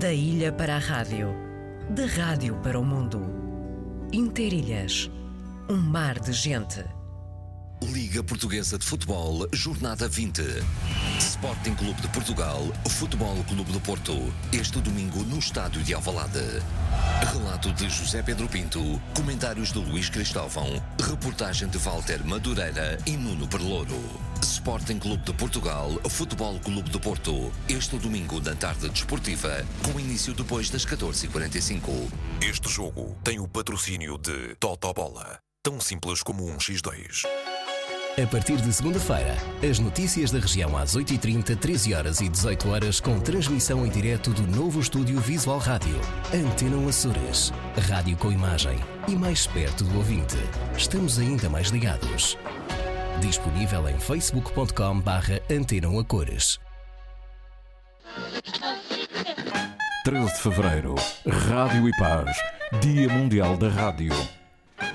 Da ilha para a rádio, da rádio para o mundo. Interilhas, um mar de gente. Liga Portuguesa de Futebol, Jornada 20. Sporting Clube de Portugal, Futebol Clube do Porto. Este domingo no Estádio de Alvalade. Relato de José Pedro Pinto, comentários de Luís Cristóvão, reportagem de Walter Madureira e Nuno Perlouro. Sporting Clube de Portugal, Futebol Clube do Porto. Este domingo na tarde desportiva, com início depois das 14h45. Este jogo tem o patrocínio de Totobola. Tão simples como um X2. A partir de segunda-feira, as notícias da região às 8h30, 13 horas e 18 horas com transmissão em direto do novo estúdio Visual Rádio. Antena Açores. Rádio com imagem e mais perto do ouvinte. Estamos ainda mais ligados. Disponível em facebook.com barra Antena Cores. 13 de Fevereiro, Rádio e Paz, Dia Mundial da Rádio.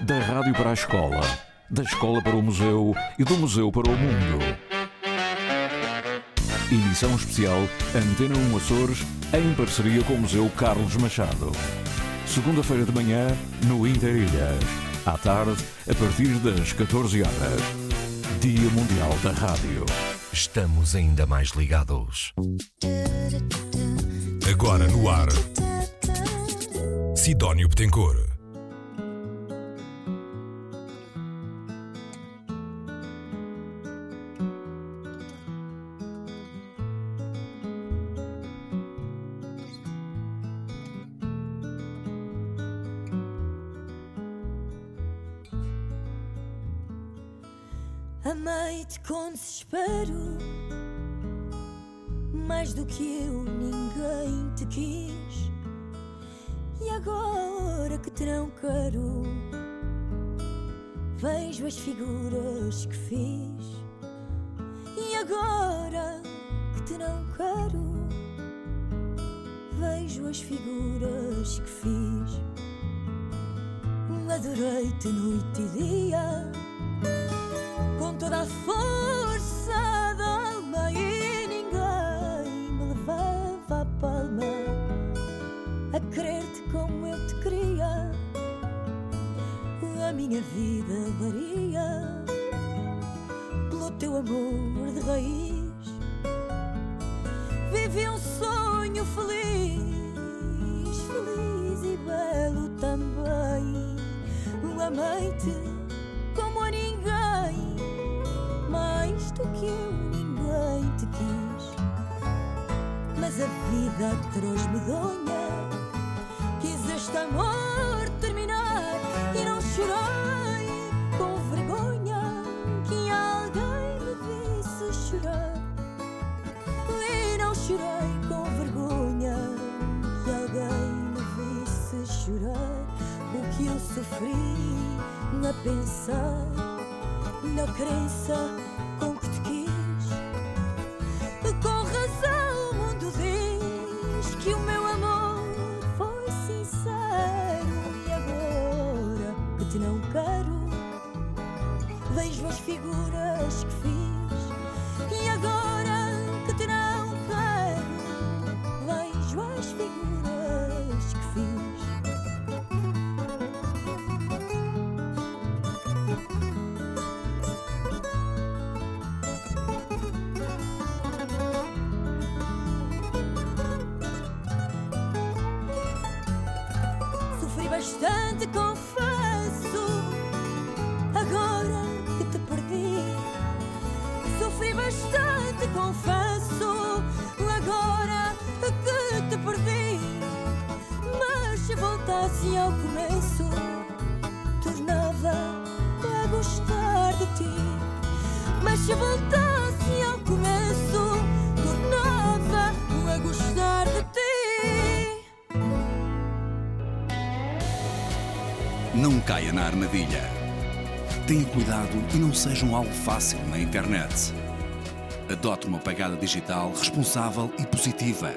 Da rádio para a escola, da escola para o museu e do museu para o mundo. Emissão especial Antena 1 Açores, em parceria com o Museu Carlos Machado. Segunda-feira de manhã, no Interilhas. À tarde, a partir das 14 horas. Dia Mundial da Rádio. Estamos ainda mais ligados. Agora no ar. Sidónio Betancourt. Amei-te com desespero, mais do que eu ninguém te quis. E agora que te não quero, vejo as figuras que fiz. E agora que te não quero, vejo as figuras que fiz. Adorei-te noite e dia toda a força da alma e ninguém me levava a palma a querer-te como eu te queria. A minha vida varia pelo teu amor de raiz. Vivi um sonho feliz, feliz e belo também. Amei-te que eu ninguém te quis. Mas a vida atroz medonha quis este amor terminar e não chorei com vergonha que alguém me visse chorar. E não chorei com vergonha que alguém me visse chorar o que eu sofri a pensar na crença as figuras que fiz. Voltasse ao começo, tornava a gostar de ti. Mas se voltasse ao começo, tornava a gostar de ti. Não caia na armadilha. Tenha cuidado e não seja um alvo fácil na internet. Adote uma pegada digital responsável e positiva.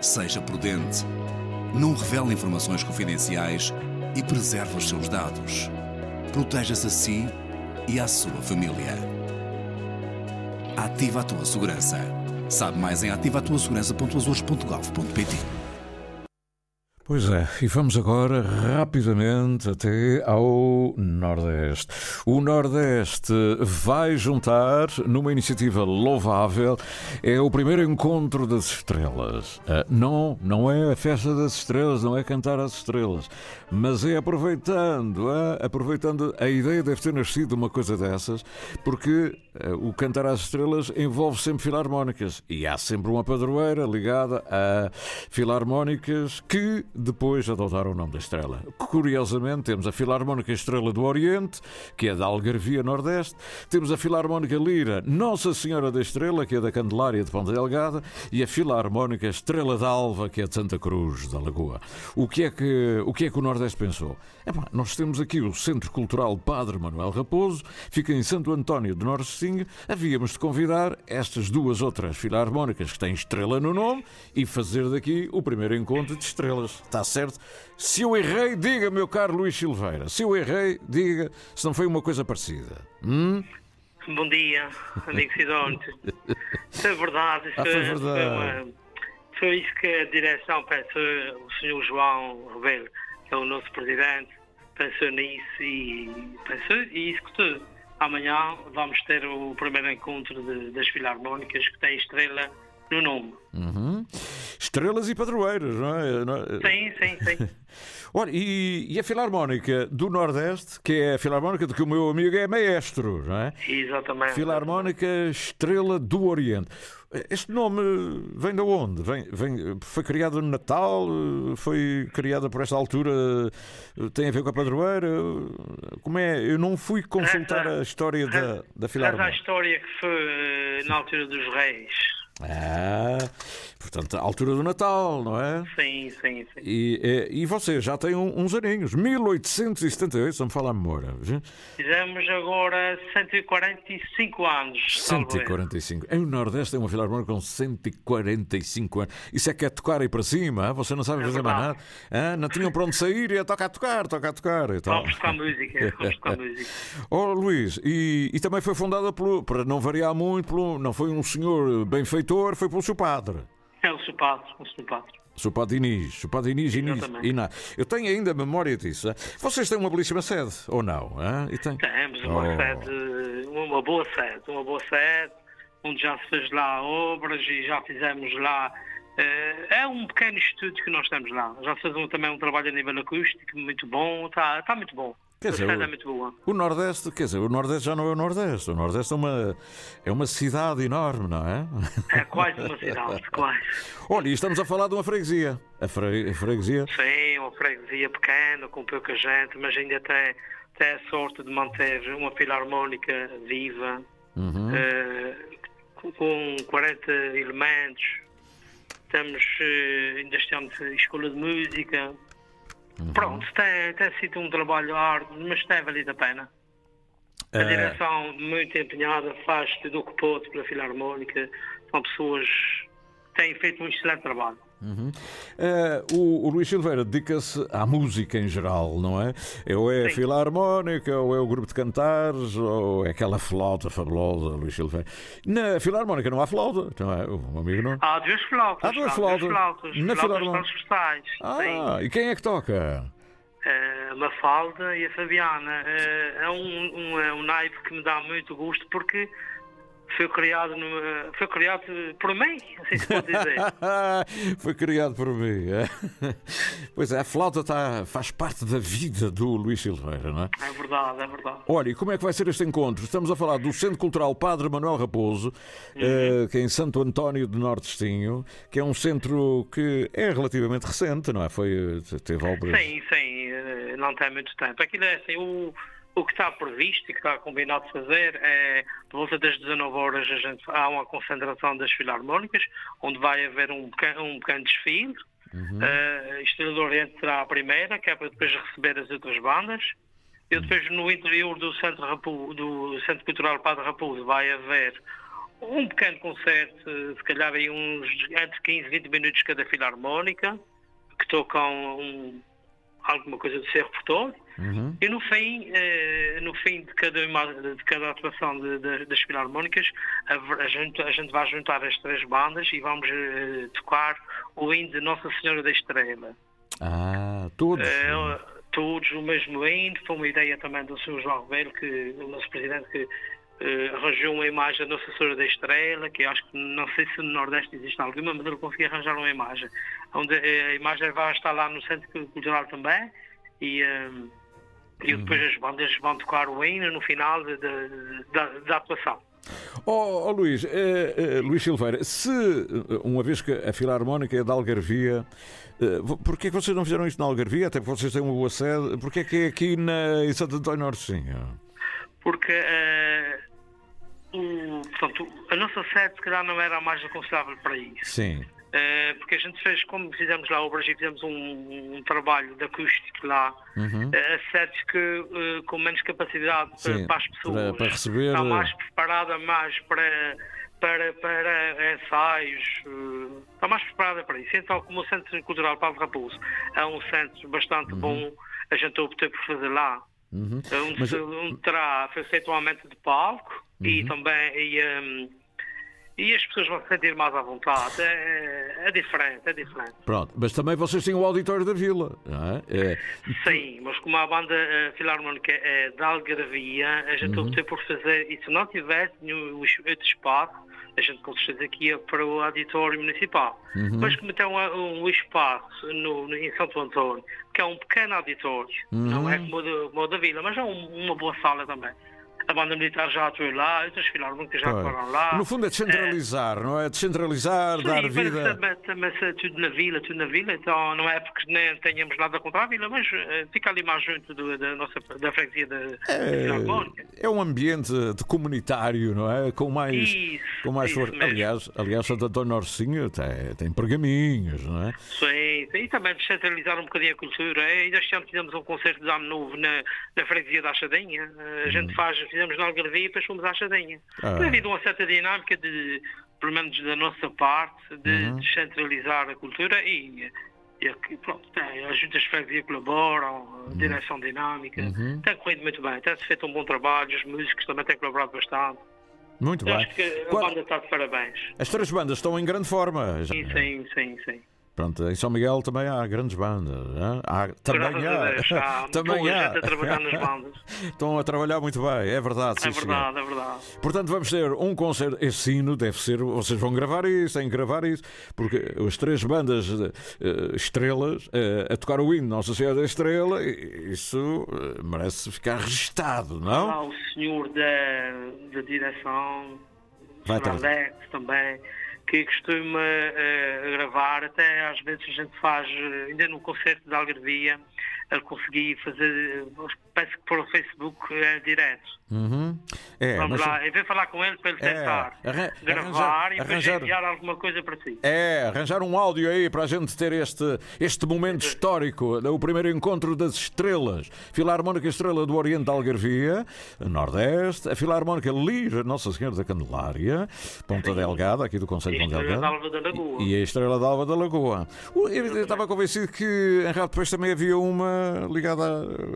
Seja prudente. Não revele informações confidenciais e preserve os seus dados. Proteja-se a si e à sua família. Ativa a tua segurança. Sabe mais em ativatuasegurança.azores.gov.pt Pois é, e vamos agora rapidamente até ao Nordeste. O Nordeste vai juntar, numa iniciativa louvável, é o primeiro encontro das estrelas. Ah, não, não é a festa das estrelas, não é cantar as estrelas, mas é aproveitando, ah, aproveitando, a ideia deve ter nascido uma coisa dessas, porque ah, o cantar às estrelas envolve sempre filarmónicas e há sempre uma padroeira ligada a filarmónicas que depois adotaram o nome da estrela. Curiosamente, temos a Filarmónica Estrela do Oriente, que é da Algarvia Nordeste, temos a Filarmónica Lira Nossa Senhora da Estrela, que é da Candelária de Ponta Delgada, e a Filarmónica Estrela da Alva, que é de Santa Cruz da Lagoa. O que é que o, que é que o Nordeste pensou? Bom, nós temos aqui o Centro Cultural Padre Manuel Raposo, fica em Santo António de Norcesinho. Havíamos de convidar estas duas outras filarmónicas que têm estrela no nome e fazer daqui o primeiro encontro de estrelas. Está certo? Se eu errei, diga, meu caro Luís Silveira. Se eu errei, diga se não foi uma coisa parecida. Hum? Bom dia, amigo Sidónio. É verdade. Ah, foi é- verdade. Foi isso que a direção pensou, o senhor João Rebelo, que é o nosso presidente, pensou nisso e pensou e executou. Amanhã vamos ter o primeiro encontro de- das filarmónicas que tem estrela no nome. Uhum. Estrelas e padroeiras, não é? Não é? Sim, sim, sim. Ora, e, e a Filarmónica do Nordeste, que é a Filarmónica de que o meu amigo é maestro, não é? Exatamente. Filarmónica Estrela do Oriente. Este nome vem de onde? Vem, vem, foi criado no Natal? Foi criada por esta altura? Tem a ver com a padroeira? Como é? Eu não fui consultar a história da, da Mas a Filarmónica. história que foi na altura dos reis. Ah, portanto, a altura do Natal, não é? Sim, sim, sim. E, eh, e você já tem um- uns aninhos, 1878, se me falar a memória. Fizemos agora 145 anos. salvo erro. 145. Em o Nordeste tem uma filarmónica com 145 anos. Isso é que é tocar aí para cima, você não sabe É fazer mais nada. Ah, Não tinham para onde sair e é tocar a tocar, tocar a tocar. E tal. Vamos buscar música, vamos música. Oh, Luís, e, e também foi fundada pelo, para não variar muito, pelo, não foi um senhor benfeitor, foi pelo seu padre. É o seu padre, o. Seu padre Inês, seu padre Inês, Inês. Eu tenho ainda memória disso. Vocês têm uma belíssima sede, ou não? E tem... Temos uma Oh. sede, uma boa sede, uma boa sede, onde já se fez lá obras e já fizemos lá. eh, é um pequeno estúdio que nós temos lá. Já se fez um- também um trabalho a nível acústico muito bom, está tá muito bom. Quer dizer, o- é muito boa. O Nordeste, quer dizer, o Nordeste já não é o Nordeste. O Nordeste é uma, é uma cidade enorme, não é? É quase uma cidade, quase. Olha, e estamos a falar de uma freguesia. A, fre- a freguesia. Sim, uma freguesia pequena, com pouca gente, mas ainda tem, tem a sorte de manter uma filarmónica viva, Uhum. eh, com- com 40 elementos. Temos, eh, ainda estamos em escola de música. Uhum. Pronto, tem, tem sido um trabalho árduo, mas tem valido a pena. A Eh, direção muito empenhada, faz tudo o que pode pela filarmónica. São pessoas têm feito um excelente trabalho. eh, o, o Luís Silveira dedica-se à música em geral, não é? Ou é a Sim. filarmónica, ou é o grupo de cantares, ou é aquela flauta fabulosa, Luís Silveira. Na filarmónica não há flauta, não é? O amigo não. Há duas flautas. Há duas há flautas. Duas flautas. Na flautas transversais. Sim. Ah, e quem é que toca? Eh, a Mafalda e a Fabiana. Eh, é um, um, é um naipe que me dá muito gosto porque foi criado, numa- foi criado por mim, assim se pode dizer. Foi criado por mim. é? Pois é, a flauta tá, faz parte da vida do Luís Silveira, não é? É verdade, é verdade. Olha, e como é que vai ser este encontro? Estamos a falar do Centro Cultural Padre Manuel Raposo, eh, que é em Santo António de Nortestinho, que é um centro que é relativamente recente, não é? Foi, eh, teve obras. Sim, sim, eh, não tem muito tempo. Aquilo é assim, o, o que está previsto e que está combinado de fazer é, por volta das 19 horas, gente, há uma concentração das filarmónicas, onde vai haver um pequeno, um pequeno desfile. Eh, a Estrela do Oriente será a primeira, que é para depois receber as outras bandas. E depois no interior do Centro, Rapo- do Centro Cultural Padre Raposo vai haver um pequeno concerto, se calhar aí uns entre 15 e 20 minutos cada filarmónica, que tocam um, alguma coisa do seu repertório. E no fim, eh, no fim de cada, de cada atuação de- de- das filarmónicas, a, a gente, a gente vai juntar as três bandas e vamos eh, tocar o hino de Nossa Senhora da Estrela. Ah, todos. Eh, todos o mesmo hino, foi uma ideia também do Sr. João Rebelo, que, o nosso presidente, que eh, arranjou uma imagem da Nossa Senhora da Estrela, que acho que não sei se no Nordeste existe alguma, mas ele conseguiu arranjar uma imagem. Onde eh, a imagem vai estar lá no Centro Cultural também e, eh, e depois as bandas vão tocar o hino no final de- de- da, da atuação. Oh, oh, Luís, eh, eh, Luís Silveira, se uma vez que a Filarmónica é da Algarvia, eh, porquê que vocês não fizeram isto na Algarvia? Até porque vocês têm uma boa sede. Porquê que é aqui na, em Santo António Nortecinho? Porque eh, o, portanto, a nossa sede, se calhar, não era a mais aconselhável para isso. Sim. Eh, porque a gente fez, como fizemos lá o Brasil, fizemos um, um trabalho de acústico lá, eh, a sedes que eh, com menos capacidade para, Sim, para as pessoas, para- para receber, está eh, mais preparada mais para, para, para ensaios, eh, está mais preparada para isso. Então, como o Centro Cultural Paulo Raposo é um centro bastante bom, a gente optou por fazer lá. É onde, Uhum. Mas- onde terá foi feito um aumento de palco e Uhum. também e, hum, e as pessoas vão se sentir mais à vontade. É, é diferente, é diferente. Pronto, mas também vocês têm o auditório da Vila, não é? É, Sim, mas como a banda eh, filarmónica é da Algarvia, a gente Uhum. optou por fazer, e se não tivesse nenhum outro espaço, a gente com certeza aqui ia para o auditório municipal. Uhum. Mas como tem um, um espaço no, no- em Santo Antônio, que é um pequeno auditório, não Uhum. é como o, da- como o da Vila, mas é um- uma boa sala também. A banda militar já atuou lá, outras filarmónicas já atuaram lá. No fundo é descentralizar, não é? Descentralizar, Sim, dar mas vida. é tudo na vila, tudo na vila, então não é porque nem tenhamos nada contra a vila, mas eh, fica ali mais junto do- da nossa da freguesia da, da Filarmónica. É, é um ambiente de comunitário, não é? Com mais, Isso, com mais força. Aliás, aliás, Santo António Norcinho tem, tem pergaminhos, não é? Sim, e também descentralizar um bocadinho a cultura. Eh, Ainda este ano fizemos um concerto de ano novo na, na freguesia da Achadinha. Eh, A gente faz, fizemos na Algarvia e depois fomos à Achadinha. Ah. Tem havido uma certa dinâmica de, pelo menos da nossa parte, de descentralizar a cultura e, e pronto, tem, as juntas de freguesia colaboram, a direção dinâmica. Tem corrido muito bem, tem-se feito um bom trabalho, os músicos também têm colaborado bastante. Muito Eu bem. acho que a Qual- banda está de parabéns. As três bandas estão em grande forma. Sim, sim, sim, sim. Pronto, em São Miguel também há grandes bandas. hã? Há, também há. há também há. a trabalhar nas bandas. Estão a trabalhar muito bem, é verdade. É sim, senhor. verdade, é verdade. Portanto, vamos ter um concerto. Esse sino deve ser. Vocês vão gravar isso, têm que gravar isso, porque as três bandas eh, estrelas eh, a tocar o hino Nossa Senhora da Estrela, isso eh, merece ficar registado, não? Há o senhor da, da direção, Vai o também, que costuma eh, gravar, até às vezes a gente faz, eh, ainda no concerto da Algarvia, ele consegui fazer, eh, penso que por Facebook é direto. Uhum. É, Vamos mas- lá, eu vou falar com ele para ele É, tentar arran- gravar arranjar- e depois arranjar- enviar alguma coisa para si. É, arranjar um áudio aí para a gente ter este, este momento histórico, o primeiro encontro das estrelas. Filarmónica Estrela do Oriente da Algarvia, Nordeste, a Filarmónica Lira Nossa Senhora da Candelária, Ponta Delgada, aqui do Conselho E Estrela Delgada. d'Alva da Lagoa. E a Estrela d'Alva da Lagoa. Eu eu estava convencido que em depois também havia uma ligada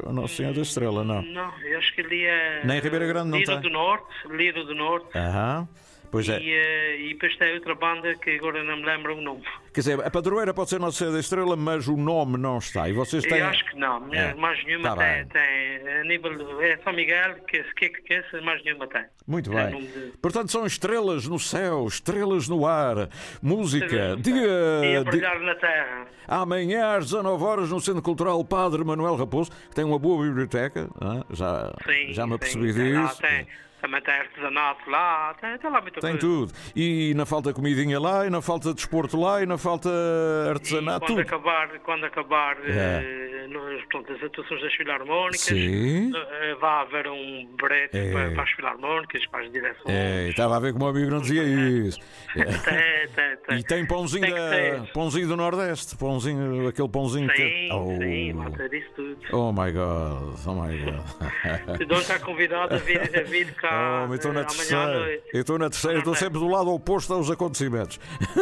à Nossa Senhora da Estrela, não? Não, eu acho que ali é. Nem Ribeira Grande não Lira tem? do Norte, Lira do Norte. Aham. Pois é. E, eh, e depois tem outra banda que agora não me lembro o nome. Quer dizer, a padroeira pode ser Nossa Senhora da Estrela, mas o nome não está. E vocês têm. Eu acho que não, É. mais nenhuma Tá tem, tem. A nível. É São Miguel, que que que esse, mais nenhuma tem. Muito É bem. de- Portanto, são estrelas no céu, estrelas no ar, música. E Dia, a di- brilhar na terra. amanhã às 19 horas no Centro Cultural Padre Manuel Raposo, que tem uma boa biblioteca. ah, Já, Sim, já me apercebi tem disso. tem- também tem artesanato lá, tem, tem lá muita Tem coisa. tudo. E não falta comidinha lá, e não falta desporto lá, e não falta E artesanato, quando tudo. acabar, quando acabar É. eh, nos, portanto, as atuações das filarmónicas, Sim. eh, vai haver um brete É. para, para as filarmónicas, para as direções. É, estava a ver como o amigo não dizia isso. É. Tem, tem, tem. E tem pãozinho, Tem da, pãozinho do Nordeste, pãozinho, aquele pãozinho que. Sim, Oh. sim, vai isso tudo. Oh my god, oh my god. Se Dom está convidado a vir, a vir cá Oh, eu estou na terceira. Eu estou na terceira, estou sempre do lado oposto aos acontecimentos.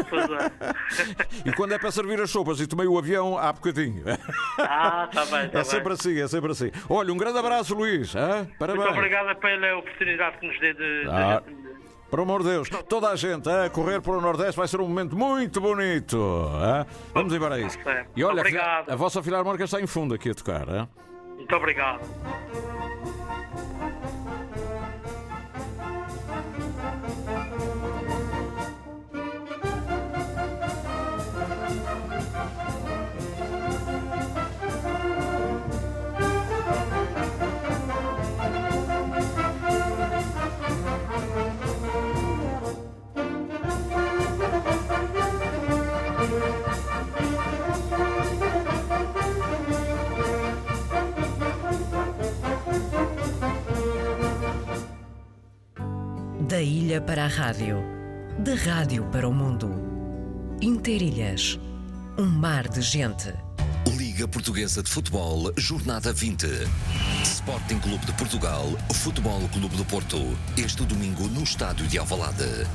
Pois é. E quando é para servir as sopas e tomei o avião, há bocadinho. Ah, está bem, tá é sempre assim, é sempre assim. Olha, um grande abraço, Luís. hã? Parabéns. Muito obrigado pela oportunidade que nos dê de. Ah. de- Por amor de Deus, toda a gente a correr para o Nordeste vai ser um momento muito bonito. hã? Vamos embora a isso. certo. E olha, Obrigado. a vossa filarmónica está em fundo aqui a tocar. hã? Muito obrigado. Ilha para a rádio, da rádio para o mundo. Interilhas, um mar de gente. Liga Portuguesa de Futebol, Jornada 20. Sporting Clube de Portugal, Futebol Clube do Porto. Este domingo no Estádio de Alvalade.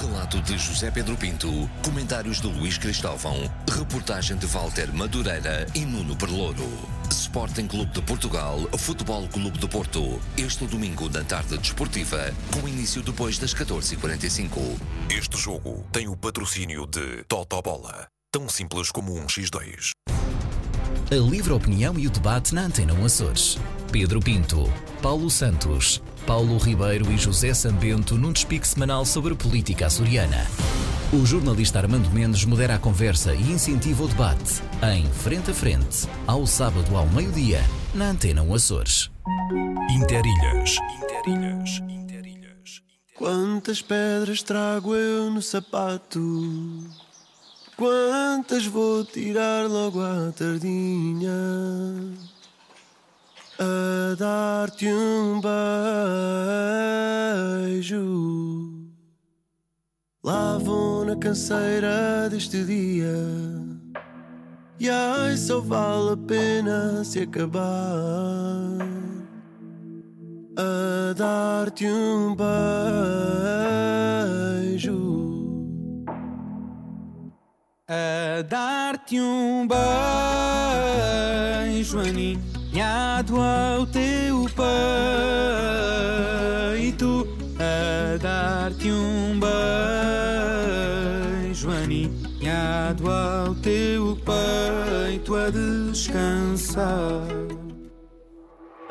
Relato de José Pedro Pinto, comentários de Luís Cristóvão, reportagem de Walter Madureira e Nuno Perlouro. Sporting Clube de Portugal, Futebol Clube do Porto. Este domingo na tarde desportiva, com início depois das 14h45. Este jogo tem o patrocínio de Totobola. Tão simples como um X2. A livre opinião e o debate na Antena 1 Açores. Pedro Pinto, Paulo Santos, Paulo Ribeiro e José Sambento num despique semanal sobre política açoriana. O jornalista Armando Mendes modera a conversa e incentiva o debate em Frente a Frente, ao sábado ao meio-dia, na Antena 1 Açores. Interilhas. Interilhas. Interilhas. Quantas pedras trago eu no sapato? Quantas vou tirar logo à tardinha? A dar-te um beijo. Lá vou na canseira deste dia. E ai, só vale a pena se acabar a dar-te um beijo. A dar-te um beijo ao teu peito. A dar-te um beijo aninhado ao teu peito a descansar.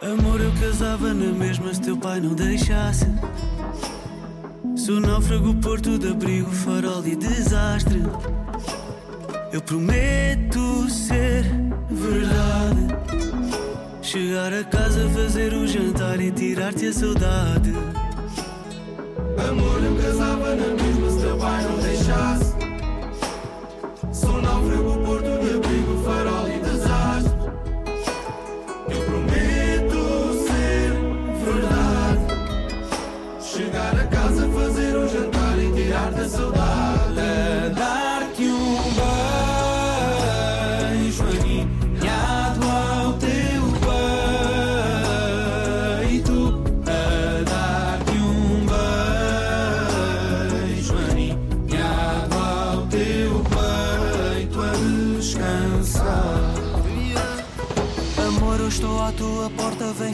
Amor, eu casava na mesma se teu pai não deixasse. Sou náufrago, porto de abrigo, farol e desastre. Eu prometo ser. Chegar a casa, fazer o jantar e tirar-te a saudade. Amor, eu casava na mesma se teu pai não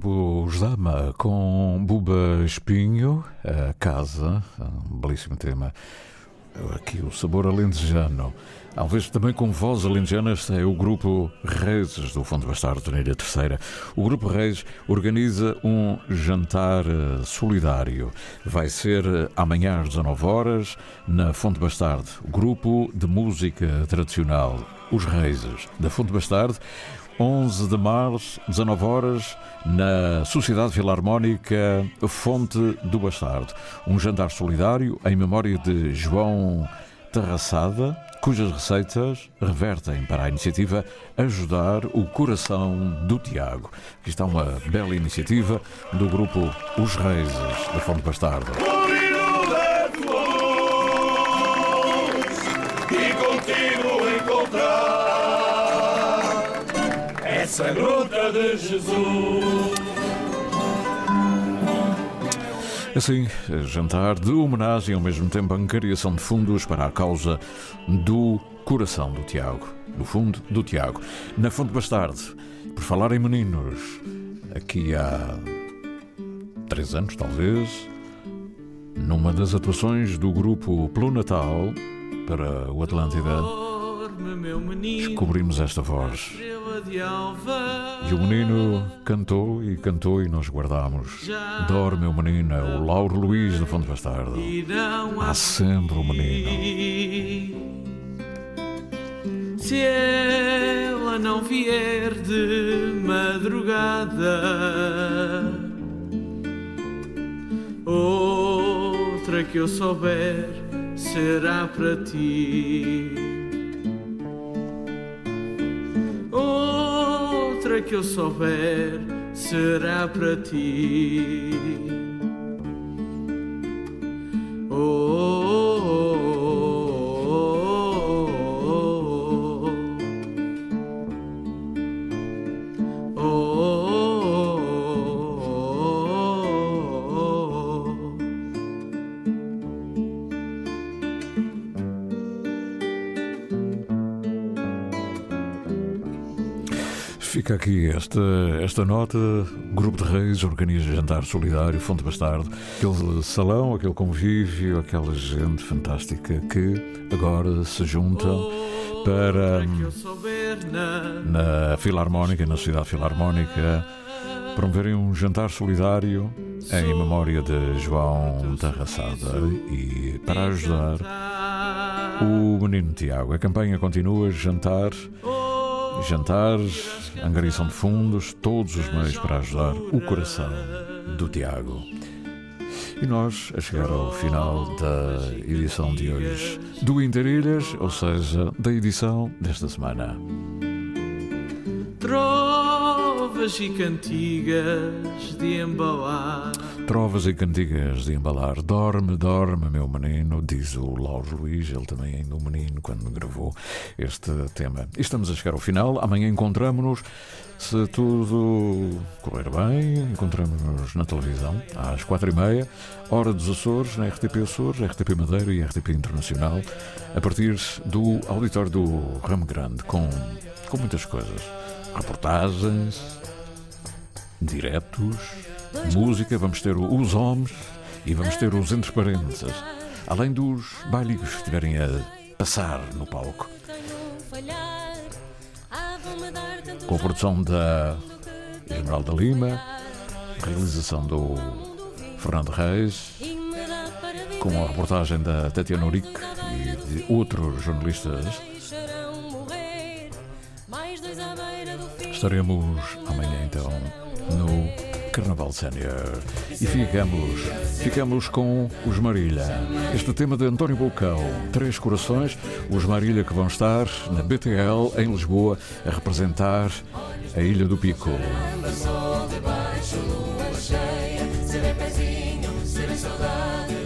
grupo Osdama com Buba Espinho, a casa, um belíssimo tema. Aqui o sabor alentejano. Talvez também com voz alentejana, é o grupo Reis do Fundo Bastardo, Torneira Terceira. O grupo Reis organiza um jantar eh, solidário. Vai ser eh, amanhã às 19 horas na Fonte Bastardo. Grupo de música tradicional, os Reis da Fonte Bastardo. 11 de março, 19 horas, na Sociedade Filarmónica Fonte do Bastardo. Um jantar solidário em memória de João Terraçada, cujas receitas revertem para a iniciativa Ajudar o Coração do Tiago. Aqui está uma bela iniciativa do grupo Os Reis da Fonte Bastardo. Essa gruta de Jesus. Assim, jantar de homenagem e ao mesmo tempo angariação de fundos para a causa do coração do Tiago. No fundo, do Tiago. Na Fonte Bastardo, por falar em meninos, aqui há três anos talvez, numa das atuações do grupo Pelo Natal para o Atlântida, descobrimos esta voz. E o menino cantou e cantou e nós guardámos. Dorme o menino, é o Lauro Luís da Fonte Bastardo. Há sempre o menino. Se ela não vier de madrugada, outra que eu souber será para ti. Outra que eu souber será para ti. Fica aqui esta, esta nota. Grupo de Reis organiza jantar solidário, Fonte Bastardo. Aquele salão, aquele convívio, aquela gente fantástica que agora se junta para eu souber na Filarmónica, na Sociedade Filarmónica, promoverem um jantar solidário em memória de João Tarraçada e para ajudar o menino Tiago. A campanha continua, jantar, jantares, angariação de fundos, todos os meios para ajudar o coração do Tiago. E nós, a chegar ao final da edição de hoje do Interilhas, ou seja, da edição desta semana. trovas e cantigas de embalar. Trovas e cantigas de embalar. Dorme, dorme, meu menino, diz o Lauro Luís, ele também ainda um menino quando gravou este tema. E estamos a chegar ao final. Amanhã encontramos-nos, se tudo correr bem, encontramos-nos na televisão às quatro e meia, hora dos Açores, na RTP Açores, RTP Madeira e RTP Internacional, a partir do auditório do Ramo Grande, com, com muitas coisas. Reportagens, diretos, música, vamos ter os homens e vamos ter os entre parênteses, além dos bailigos que estiverem a passar no palco. Com a produção da Esmeralda Lima, realização do Fernando Reis, com a reportagem da Tatiana Uric e de outros jornalistas. Estaremos amanhã então no Carnaval Sénior e ficamos, ficamos com os Marília. Este tema de António Bocão, Três Corações, os Marília que vão estar na BTL em Lisboa a representar a Ilha do Pico. Pezinho, saudade,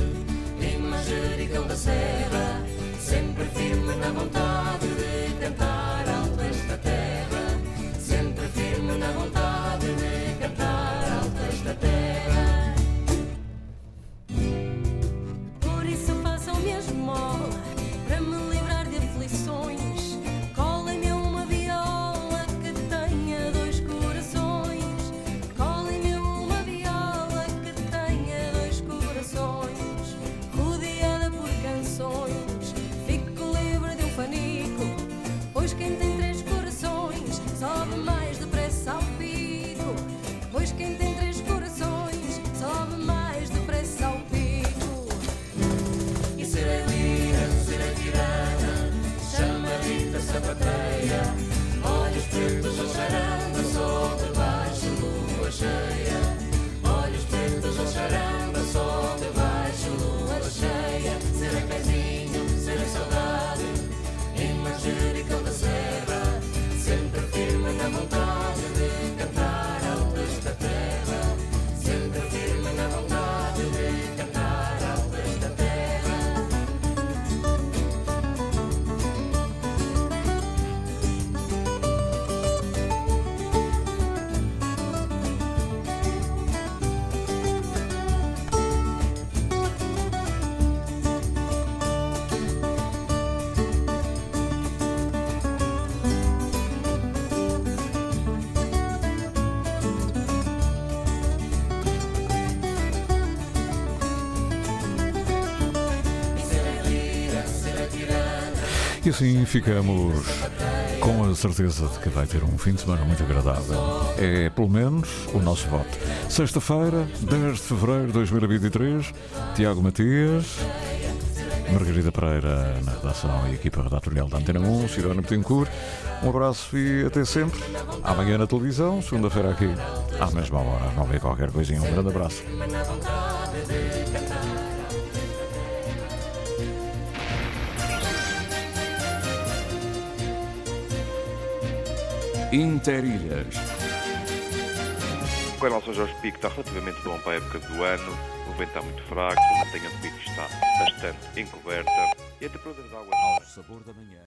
manjericão da serra, E assim ficamos com a certeza de que vai ter um fim de semana muito agradável. É, pelo menos, o nosso voto. Sexta-feira, 10 de fevereiro de 2023, Tiago Matias, Margarida Pereira na redação e equipa redatorial da Antena 1, Cidona Betancourt. Um abraço e até sempre. Amanhã na televisão, segunda-feira aqui, à mesma hora, não vê qualquer coisinha. Um grande abraço. Interilhas. O canal São Jorge Pico está relativamente bom para a época do ano, o vento está muito fraco, a montanha de Pico está bastante encoberta e a temperatura das águas... Ao sabor da manhã.